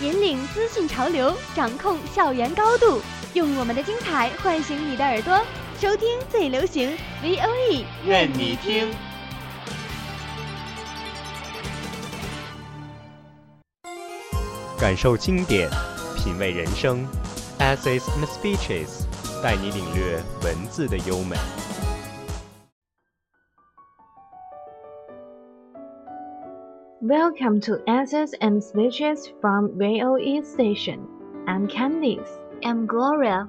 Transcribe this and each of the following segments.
引领资讯潮流，掌控校园高度，用我们的精彩唤醒你的耳朵，收听最流行 VOE，任你听。感受经典，品味人生，Essays and Speeches，带你领略文字的优美。Welcome to Essays and Speeches from VOE Station. I'm Candice. I'm Gloria.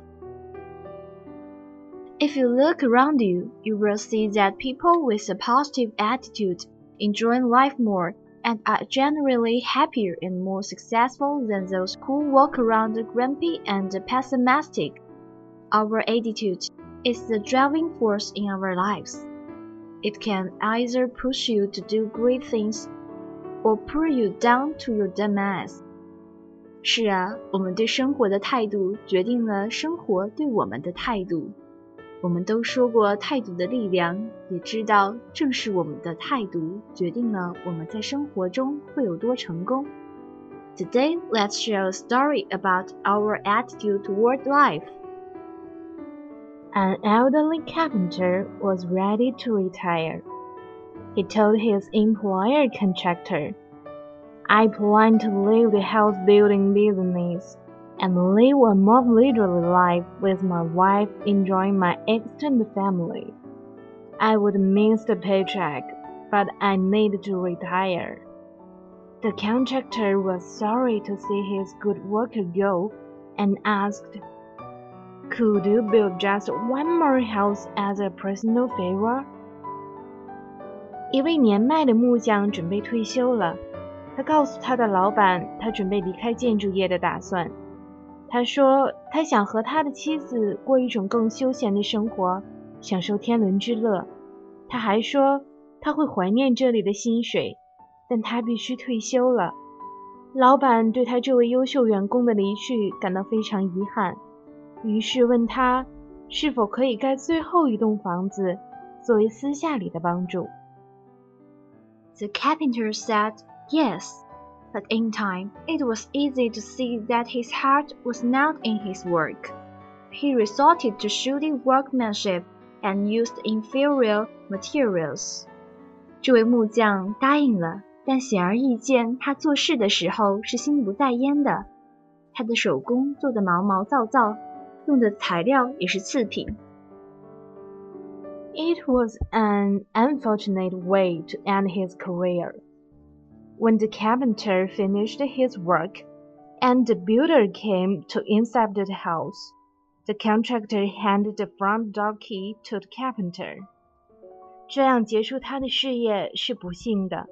If you look around you, you will see that people with a positive attitude enjoy life more and are generally happier and more successful than those who walk around grumpy and pessimistic. Our attitude is the driving force in our lives. It can either push you to do great things or pull you down to your demise. 是啊，我们对生活的态度决定了生活对我们的态度。我们都说过态度的力量，也知道正是我们的态度决定了我们在生活中会有多成功。Today, let's share a story about our attitude toward life. An elderly carpenter was ready to retire. He told his employer contractor, I plan to leave the house building business and live a more leisurely life with my wife enjoying my extended family. I would miss the paycheck, but I need to retire. The contractor was sorry to see his good worker go and asked, Could you build just one more house as a personal favor? 一位年迈的木匠准备退休了，他告诉他的老板，他准备离开建筑业的打算。他说，他想和他的妻子过一种更休闲的生活，享受天伦之乐。他还说，他会怀念这里的薪水，但他必须退休了。老板对他这位优秀员工的离去感到非常遗憾，于是问他是否可以盖最后一栋房子，作为私下里的帮助。The carpenter said yes, but in time it was easy to see that his heart was not in his work. He resorted to shoddy workmanship and used inferior materials. 这位木匠答应了，但显而易见，他做事的时候是心不在焉的。他的手工做得毛毛躁躁，用的材料也是次品。 It was an unfortunate way to end his career. When the carpenter finished his work and the builder came to inspect the house, the contractor handed the front door key to the carpenter. 这样结束他的事业是不幸的。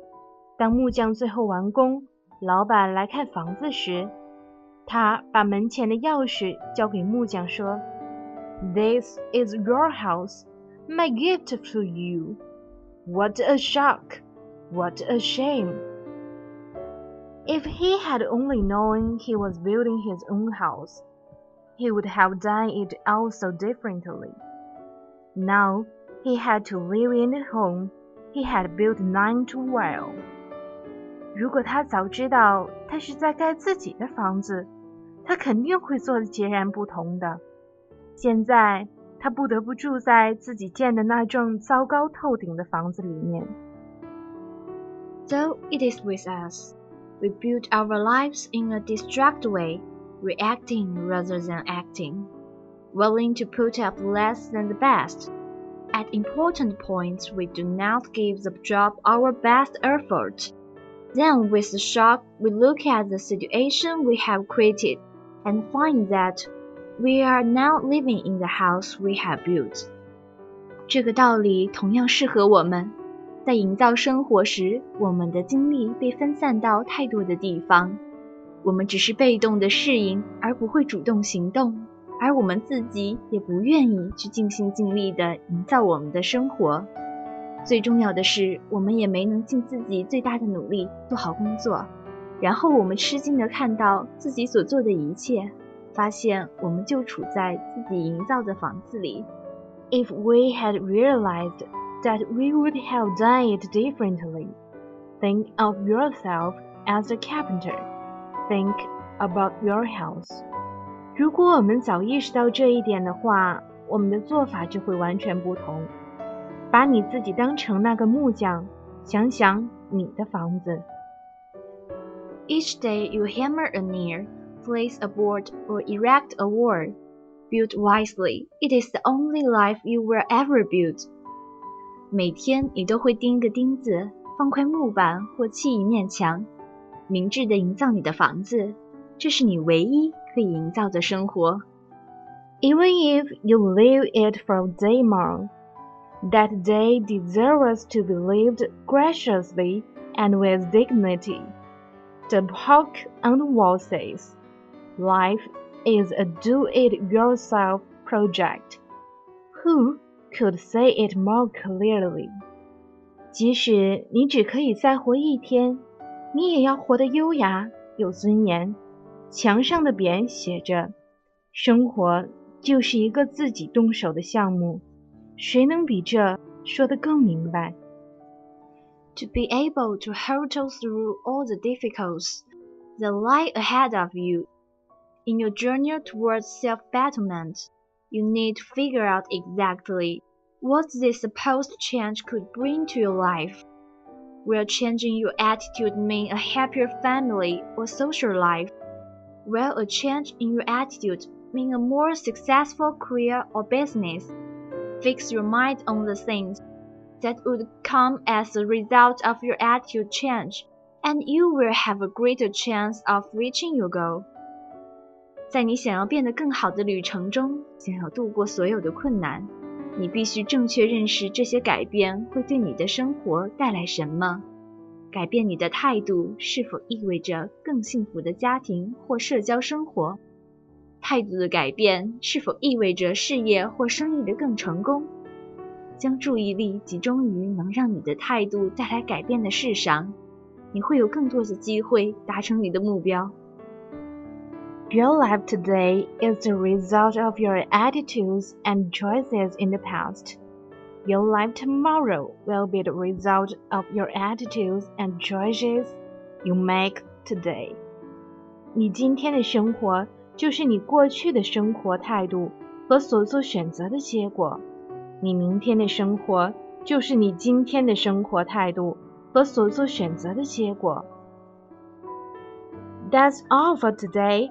当木匠最后完工，老板来看房子时，他把门前的钥匙交给木匠，说：“This is your house.” my gift to you. What a shock! What a shame! If he had only known he was building his own house, he would have done it all so differently. Now he had to live in the home he had built none too well. 如果他早知道他是在盖自己的房子，他肯定会做的截然不同的。现在 他不得不住在自己建的那幢糟糕透顶的房子里面。 So it is with us. We build our lives in a distract way, reacting rather than acting, willing to put up less than the best. At important points, we do not give the job our best effort. Then, with a shock, we look at the situation we have created and find that we are now living in the house we have built. 这个道理同样适合我们。在营造生活时，我们的精力被分散到太多的地方，我们只是被动的适应，而不会主动行动。而我们自己也不愿意去尽心尽力地营造我们的生活。最重要的是，我们也没能尽自己最大的努力做好工作。然后我们吃惊地看到自己所做的一切，发现我们就处在自己营造的房子里。If we had realized that we would have done it differently, think of yourself as a carpenter. Think about your house. 如果我们早意识到这一点的话，我们的做法就会完全不同。把你自己当成那个木匠，想想你的房子。Each day you hammer a nail, place a board, or erect a wall. Build wisely. It is the only life you will ever build. 每天你都会钉一个钉子，放块木板或砌一面墙，明智的营造你的房子，这是你唯一可以营造的生活。Even if you leave it for a day more, that day deserves to be lived graciously and with dignity. The book on the wall says, Life is a do-it-yourself project. Who could say it more clearly? 即使你只可以再活一天，你也要活得优雅有尊严。墙上的匾写着：“生活就是一个自己动手的项目。”谁能比这说得更明白？to be able to hurtle through all the difficulties that lie ahead of you. in your journey towards self-betterment, you need to figure out exactly what this supposed change could bring to your life. Will changing your attitude mean a happier family or social life? Will a change in your attitude mean a more successful career or business? Fix your mind on the things that would come as a result of your attitude change, and you will have a greater chance of reaching your goal. 在你想要变得更好的旅程中，想要度过所有的困难，你必须正确认识这些改变会对你的生活带来什么。改变你的态度是否意味着更幸福的家庭或社交生活？态度的改变是否意味着事业或生意的更成功？将注意力集中于能让你的态度带来改变的事上，你会有更多的机会达成你的目标。Your life today is the result of your attitudes and choices in the past. Your life tomorrow will be the result of your attitudes and choices you make today. 你今天的生活就是你过去的生活态度和所做选择的结果。你明天的生活就是你今天的生活态度和所做选择的结果。That's all for today.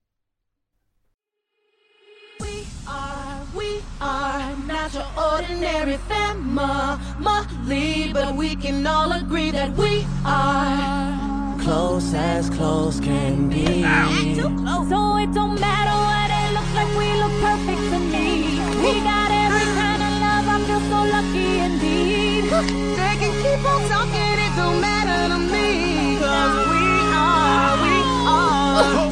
Close as close can be. too close. So it don't matter what it looks like, we look perfect to me. We got every kind of love, I feel so lucky indeed. They can keep on talking, it don't matter to me. Cause we are, we are